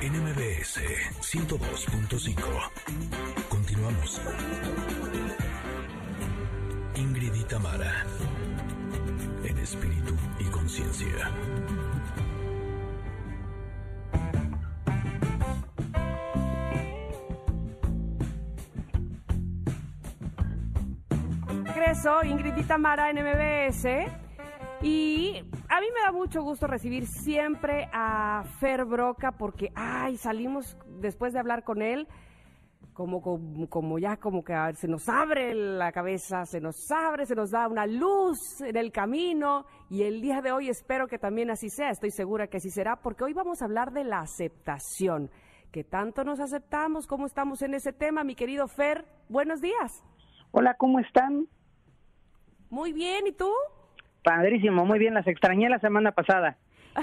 NMBS 102.5. Continuamos. Ingrid y Tamara, en espíritu y conciencia. Ingrid y Tamara en MBS. Y a mí me da mucho gusto recibir siempre a Fer Broca porque, ay, salimos después de hablar con él, como, como, como ya como que se nos abre la cabeza, se nos abre, se nos da una luz en el camino y el día de hoy espero que también así sea, estoy segura que así será, porque hoy vamos a hablar de la aceptación. que tanto nos aceptamos? ¿Cómo estamos en ese tema, mi querido Fer? Buenos días. Hola, ¿cómo están? Muy bien, ¿y tú? Padrísimo, muy bien, las extrañé la semana pasada.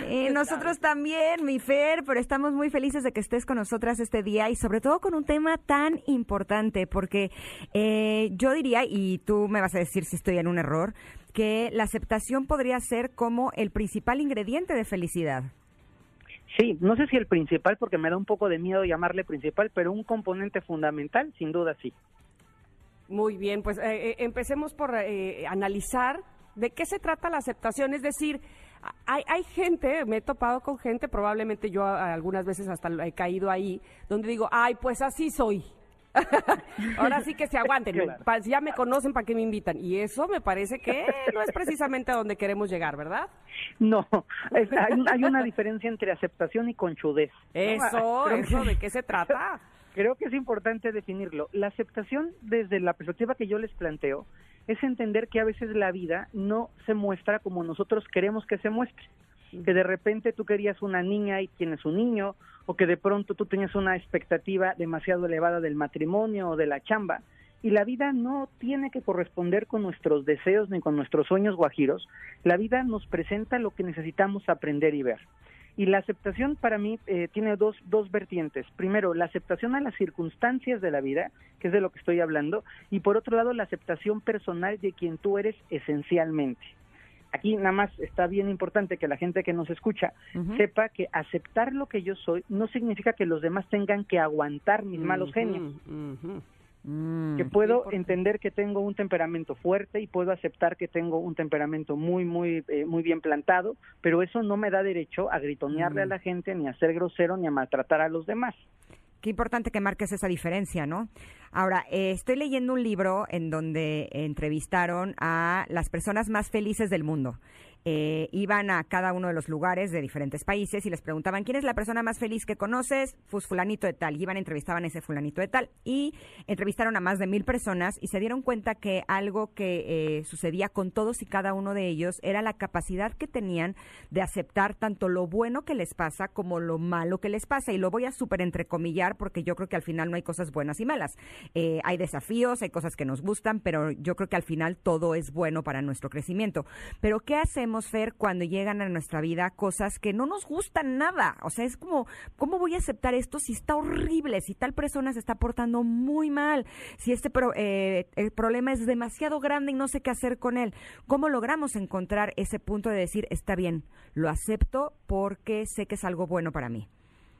Eh, nosotros también, mi Fer, pero estamos muy felices de que estés con nosotras este día y sobre todo con un tema tan importante, porque eh, yo diría, y tú me vas a decir si estoy en un error, que la aceptación podría ser como el principal ingrediente de felicidad. Sí, no sé si el principal, porque me da un poco de miedo llamarle principal, pero un componente fundamental, sin duda sí. Muy bien, pues eh, eh, empecemos por eh, analizar de qué se trata la aceptación. Es decir, hay, hay gente, me he topado con gente, probablemente yo algunas veces hasta he caído ahí, donde digo, ay, pues así soy. Ahora sí que se aguanten, Claro. pa- ya me conocen para qué me invitan. Y eso me parece que no es precisamente a donde queremos llegar, ¿verdad? No, es- hay, hay una diferencia entre aceptación y conchudez. Eso, Creo eso, ¿de qué se trata? Creo que es importante definirlo. La aceptación, desde la perspectiva que yo les planteo, es entender que a veces la vida no se muestra como nosotros queremos que se muestre. Que de repente tú querías una niña y tienes un niño, o que de pronto tú tenías una expectativa demasiado elevada del matrimonio o de la chamba. Y la vida no tiene que corresponder con nuestros deseos ni con nuestros sueños guajiros. La vida nos presenta lo que necesitamos aprender y ver. Y la aceptación para mí eh, tiene dos, dos vertientes. Primero, la aceptación a las circunstancias de la vida, que es de lo que estoy hablando, y por otro lado, la aceptación personal de quien tú eres esencialmente. Aquí nada más está bien importante que la gente que nos escucha sepa que aceptar lo que yo soy no significa que los demás tengan que aguantar mis malos genios. Mm. que puedo entender que tengo un temperamento fuerte y puedo aceptar que tengo un temperamento muy muy eh, muy bien plantado, pero eso no me da derecho a gritonearle Mm. a la gente ni a ser grosero ni a maltratar a los demás. Qué importante que marques esa diferencia, ¿no? Ahora, eh, estoy leyendo un libro en donde entrevistaron a las personas más felices del mundo. Eh, iban a cada uno de los lugares de diferentes países y les preguntaban quién es la persona más feliz que conoces, pues fulanito de tal. Y iban, entrevistaban a ese fulanito de tal. Y entrevistaron a más de mil personas y se dieron cuenta que algo que eh, sucedía con todos y cada uno de ellos era la capacidad que tenían de aceptar tanto lo bueno que les pasa como lo malo que les pasa. Y lo voy a súper entrecomillar porque yo creo que al final no hay cosas buenas y malas. Eh, hay desafíos, hay cosas que nos gustan, pero yo creo que al final todo es bueno para nuestro crecimiento. Pero ¿qué hacemos, Fer, cuando llegan a nuestra vida cosas que no nos gustan nada? O sea, es como, ¿cómo voy a aceptar esto si está horrible, si tal persona se está portando muy mal, si este pro- eh, el problema es demasiado grande y no sé qué hacer con él? ¿Cómo logramos encontrar ese punto de decir, está bien, lo acepto porque sé que es algo bueno para mí?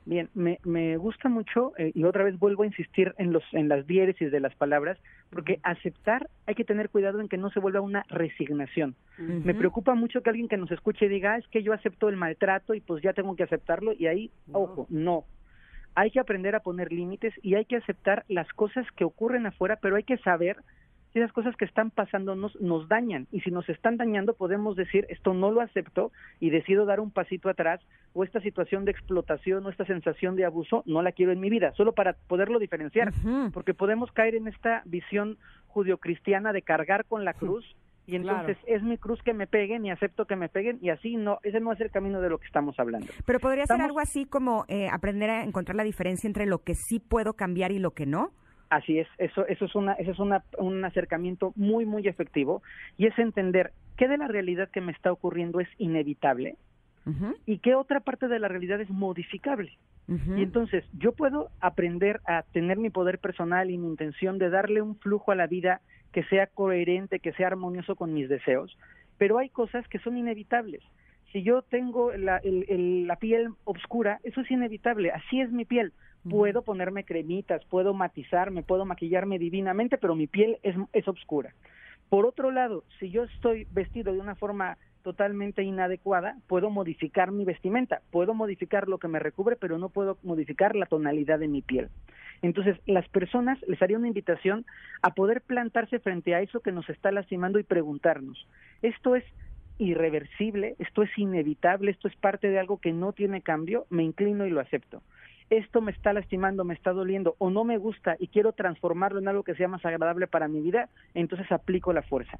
Bien, me, me gusta mucho eh, y otra vez vuelvo a insistir en los en las diéresis de las palabras, porque aceptar hay que tener cuidado en que no se vuelva una resignación. Me preocupa mucho que alguien que nos escuche diga, "Ah, es que yo acepto el maltrato y pues ya tengo que aceptarlo y ahí, No. ojo, no. Hay que aprender a poner límites y hay que aceptar las cosas que ocurren afuera, pero hay que saber si esas cosas que están pasando nos, nos dañan y si nos están dañando podemos decir esto no lo acepto y decido dar un pasito atrás o esta situación de explotación o esta sensación de abuso no la quiero en mi vida, solo para poderlo diferenciar porque podemos caer en esta visión judio-cristiana de cargar con la cruz y entonces es mi cruz que me peguen y acepto que me peguen y así no, ese no es el camino de lo que estamos hablando. Pero podría ser algo así como eh, aprender a encontrar la diferencia entre lo que sí puedo cambiar y lo que no. Así es, eso, eso es una, eso es una, un acercamiento muy, muy efectivo y es entender qué de la realidad que me está ocurriendo es inevitable y qué otra parte de la realidad es modificable. Y entonces yo puedo aprender a tener mi poder personal y mi intención de darle un flujo a la vida que sea coherente, que sea armonioso con mis deseos, pero hay cosas que son inevitables. Si yo tengo la, la piel oscura, eso es inevitable, así es mi piel. Puedo ponerme cremitas, puedo matizarme, puedo maquillarme divinamente, pero mi piel es, es oscura. Por otro lado, si yo estoy vestido de una forma totalmente inadecuada, puedo modificar mi vestimenta, puedo modificar lo que me recubre, pero no puedo modificar la tonalidad de mi piel. Entonces, las personas les haría una invitación a poder plantarse frente a eso que nos está lastimando y preguntarnos, ¿esto es irreversible? ¿Esto es inevitable? ¿Esto es parte de algo que no tiene cambio? Me inclino y lo acepto esto me está lastimando, me está doliendo o no me gusta y quiero transformarlo en algo que sea más agradable para mi vida, entonces aplico la fuerza.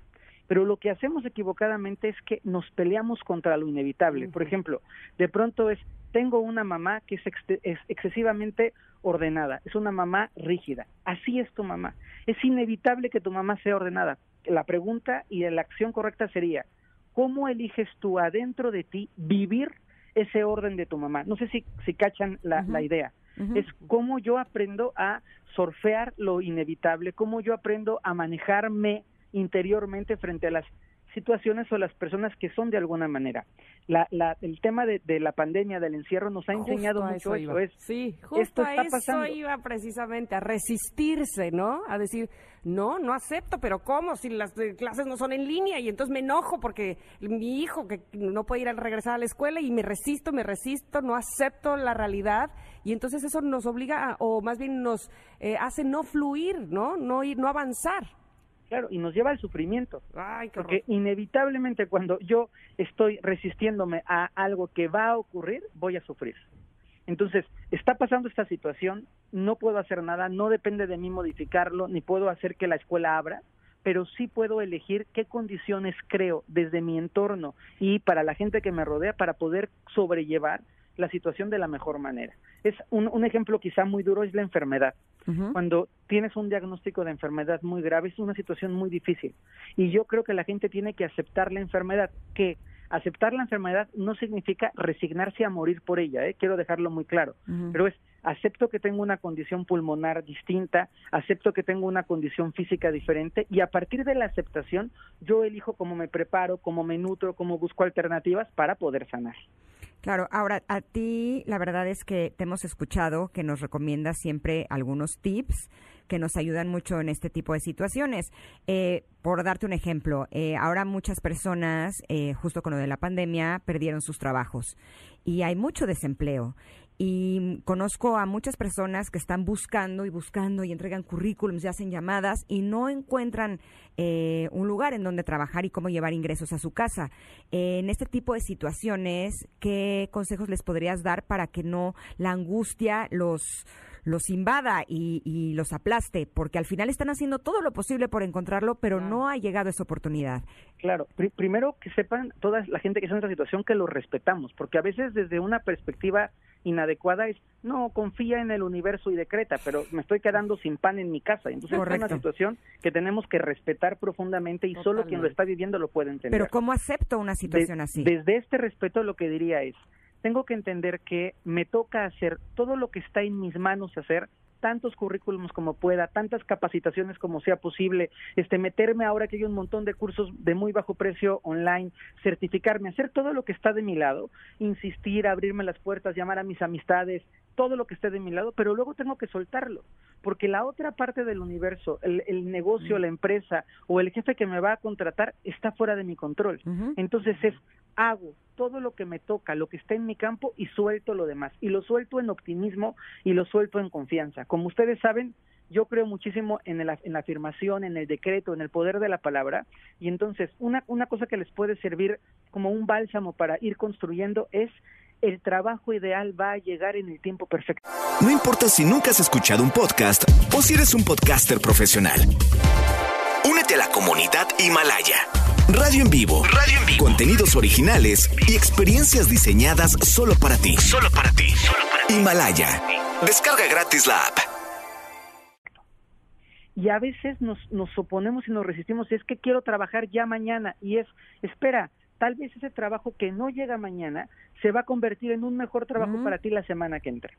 Pero lo que hacemos equivocadamente es que nos peleamos contra lo inevitable. Por ejemplo, de pronto es, tengo una mamá que es, es excesivamente ordenada, es una mamá rígida. Así es tu mamá. Es inevitable que tu mamá sea ordenada. La pregunta y la acción correcta sería, ¿cómo eliges tú adentro de ti vivir ese orden de tu mamá. No sé si, si cachan la, la idea. Es cómo yo aprendo a surfear lo inevitable, cómo yo aprendo a manejarme interiormente frente a las situaciones o las personas que son de alguna manera. La, la, el tema de, de, la pandemia, del encierro, nos ha enseñado mucho eso. Es, sí, justo a eso iba precisamente, a resistirse, ¿no? A decir, no, no acepto, pero ¿cómo? Si las eh, clases no son en línea y entonces me enojo porque mi hijo que no puede ir a regresar a la escuela y me resisto, me resisto, no acepto la realidad y entonces eso nos obliga, o más bien nos eh, hace no fluir, ¿no? No ir, no avanzar. Claro, y nos lleva al sufrimiento. porque inevitablemente cuando yo estoy resistiéndome a algo que va a ocurrir, voy a sufrir. Entonces, está pasando esta situación, no puedo hacer nada, no depende de mí modificarlo, ni puedo hacer que la escuela abra, pero sí puedo elegir qué condiciones creo desde mi entorno y para la gente que me rodea para poder sobrellevar la situación de la mejor manera. Es un, un ejemplo quizá muy duro es la enfermedad. Cuando tienes un diagnóstico de enfermedad muy grave es una situación muy difícil y yo creo que la gente tiene que aceptar la enfermedad, que aceptar la enfermedad no significa resignarse a morir por ella, ¿eh? quiero dejarlo muy claro, pero es acepto que tengo una condición pulmonar distinta, acepto que tengo una condición física diferente y a partir de la aceptación yo elijo cómo me preparo, cómo me nutro, cómo busco alternativas para poder sanar. Claro, ahora a ti la verdad es que te hemos escuchado que nos recomiendas siempre algunos tips que nos ayudan mucho en este tipo de situaciones. Eh, por darte un ejemplo, eh, ahora muchas personas, eh, justo con lo de la pandemia, perdieron sus trabajos y hay mucho desempleo y conozco a muchas personas que están buscando y buscando y entregan currículums y hacen llamadas y no encuentran eh, un lugar en donde trabajar y cómo llevar ingresos a su casa. en este tipo de situaciones, ¿qué consejos les podrías dar para que no la angustia los los invada y, los aplaste, porque al final están haciendo todo lo posible por encontrarlo, pero no ha llegado esa oportunidad. Claro, primero que sepan toda la gente que está en esta situación que lo respetamos, porque a veces desde una perspectiva inadecuada es, no, confía en el universo y decreta, pero me estoy quedando sin pan en mi casa. Entonces es una situación que tenemos que respetar profundamente y solo quien lo está viviendo lo puede entender. Pero ¿cómo acepto una situación así? Desde este respeto lo que diría es, tengo que entender que me toca hacer todo lo que está en mis manos hacer tantos currículums como pueda, tantas capacitaciones como sea posible, este meterme ahora que hay un montón de cursos de muy bajo precio online, certificarme, hacer todo lo que está de mi lado, insistir, abrirme las puertas, llamar a mis amistades, todo lo que esté de mi lado, pero luego tengo que soltarlo, porque la otra parte del universo, el, negocio, la empresa o el jefe que me va a contratar está fuera de mi control. Entonces es hago todo lo que me toca, lo que está en mi campo y suelto lo demás. Y lo suelto en optimismo y lo suelto en confianza. Como ustedes saben, yo creo muchísimo en, en la afirmación, en el decreto, en el poder de la palabra. Y entonces, una, una cosa que les puede servir como un bálsamo para ir construyendo es el trabajo ideal va a llegar en el tiempo perfecto. No importa si nunca has escuchado un podcast o si eres un podcaster profesional. Únete a la comunidad Himalaya. Radio en vivo. Radio en vivo. Contenidos originales y experiencias diseñadas solo para ti. Solo para ti. Himalaya. Descarga gratis la app. Y a veces nos, nos oponemos y nos resistimos. Es que quiero trabajar ya mañana. Y es, espera, tal vez ese trabajo que no llega mañana se va a convertir en un mejor trabajo para ti la semana que entra.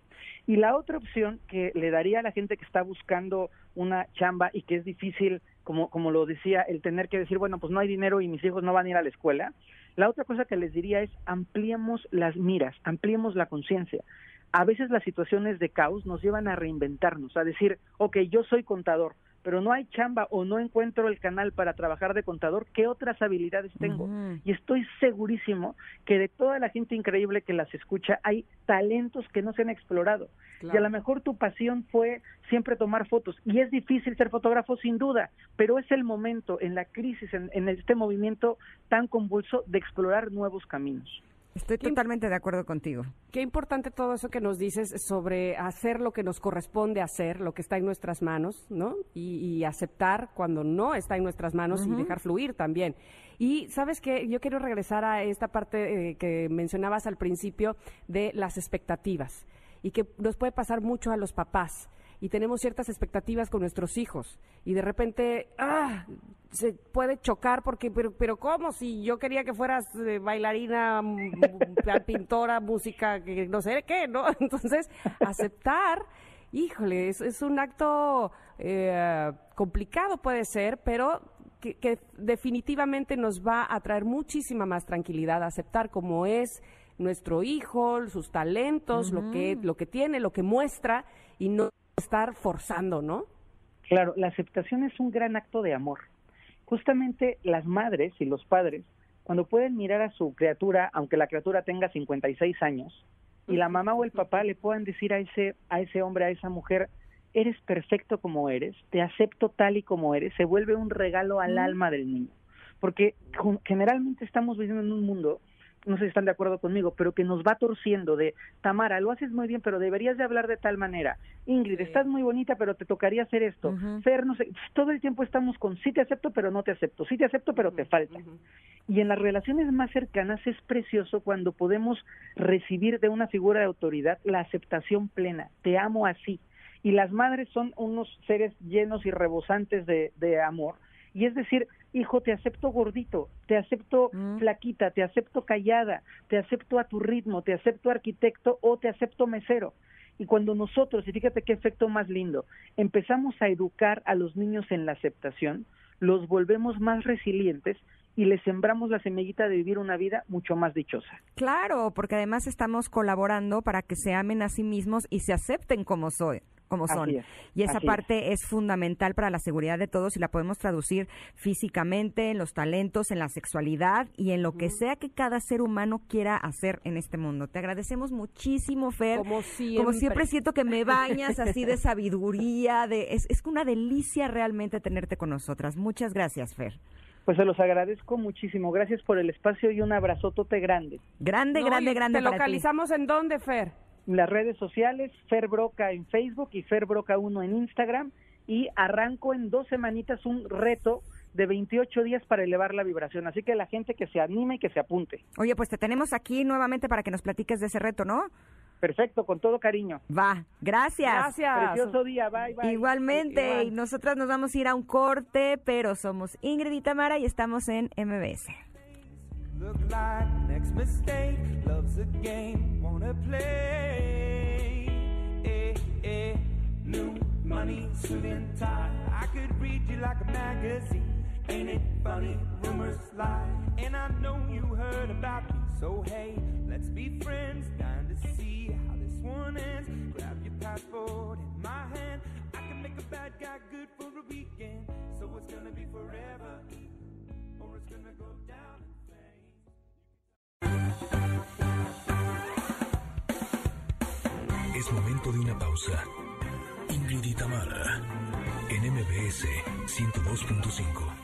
Y la otra opción que le daría a la gente que está buscando una chamba y que es difícil, como, como lo decía, el tener que decir, bueno, pues no hay dinero y mis hijos no van a ir a la escuela, La otra cosa que les diría es ampliemos las miras, ampliemos la conciencia. A veces las situaciones de caos nos llevan a reinventarnos, a decir, ok, yo soy contador, pero no hay chamba o no encuentro el canal para trabajar de contador, ¿qué otras habilidades tengo? Y estoy segurísimo que de toda la gente increíble que las escucha, hay talentos que no se han explorado. Y a lo mejor tu pasión fue siempre tomar fotos. Y es difícil ser fotógrafo sin duda, pero es el momento en la crisis, en, en este movimiento tan convulso de explorar nuevos caminos. Estoy totalmente de acuerdo contigo. Qué importante todo eso que nos dices sobre hacer lo que nos corresponde hacer, lo que está en nuestras manos, ¿no? Y, aceptar cuando no está en nuestras manos y dejar fluir también. Y sabes que yo quiero regresar a esta parte eh, que mencionabas al principio de las expectativas y que nos puede pasar mucho a los papás y tenemos ciertas expectativas con nuestros hijos. Y de repente ah, se puede chocar porque pero pero cómo si yo quería que fueras eh, bailarina pintora música que no sé qué no entonces aceptar híjole es, es un acto eh, complicado puede ser pero que, definitivamente nos va a traer muchísima más tranquilidad aceptar como es nuestro hijo sus talentos lo que lo que tiene lo que muestra y no estar forzando, ¿no? Claro, la aceptación es un gran acto de amor. Justamente las madres y los padres, cuando pueden mirar a su criatura, aunque la criatura tenga 56 años, y la mamá o el papá le puedan decir a ese, a ese hombre, a esa mujer, eres perfecto como eres, te acepto tal y como eres, se vuelve un regalo al alma del niño. Porque generalmente estamos viviendo en un mundo no sé si están de acuerdo conmigo, pero que nos va torciendo de, Tamara, lo haces muy bien, pero deberías de hablar de tal manera. Ingrid, estás muy bonita, pero te tocaría hacer esto. Fer, no sé, todo el tiempo estamos con, sí te acepto, pero no te acepto, sí te acepto, pero te falta. Y en las relaciones más cercanas es precioso cuando podemos recibir de una figura de autoridad la aceptación plena, te amo así. Y las madres son unos seres llenos y rebosantes de, de amor, y es decir, hijo, te acepto gordito, te acepto mm. flaquita, te acepto callada, te acepto a tu ritmo, te acepto arquitecto o te acepto mesero. Y cuando nosotros, y fíjate qué efecto más lindo, empezamos a educar a los niños en la aceptación, los volvemos más resilientes y les sembramos la semillita de vivir una vida mucho más dichosa. Claro, porque además estamos colaborando para que se amen a sí mismos y se acepten como soy como son. y esa parte es. fundamental para la seguridad de todos y la podemos traducir físicamente, en los talentos, en la sexualidad y en lo que sea que cada ser humano quiera hacer en este mundo. Te agradecemos muchísimo, Fer. Como siempre. Como siempre siento que me bañas así de sabiduría, de es, es una delicia realmente tenerte con nosotras. Muchas gracias, Fer. Pues se los agradezco muchísimo. Gracias por el espacio y un abrazotote grande. Grande, grande, grande. ¿Te localizamos en dónde, Fer? Las redes sociales, Fer Broca en Facebook y Fer Broca 1 en Instagram. Y arranco en dos semanitas un reto de 28 días para elevar la vibración. Así que la gente que se anime y que se apunte. Oye, pues te tenemos aquí nuevamente para que nos platiques de ese reto, ¿no? Perfecto, con todo cariño. Va, gracias. Gracias. Precioso día, bye, bye. Igualmente, y nosotras nos vamos a ir a un corte, pero somos Ingrid y Tamara y estamos en MBS. Look like next mistake. Love's a game, wanna play. Eh, eh, new money, suit and tie. I could read you like a magazine. Ain't it funny? Rumors lie, and I know you heard about me. So hey, let's be friends. Dying to see how this one ends. Grab your passport in my hand. I can make a bad guy good for a weekend. So it's gonna be forever, or it's gonna go down. Es momento de una pausa. Ingrid y en MBS 102.5.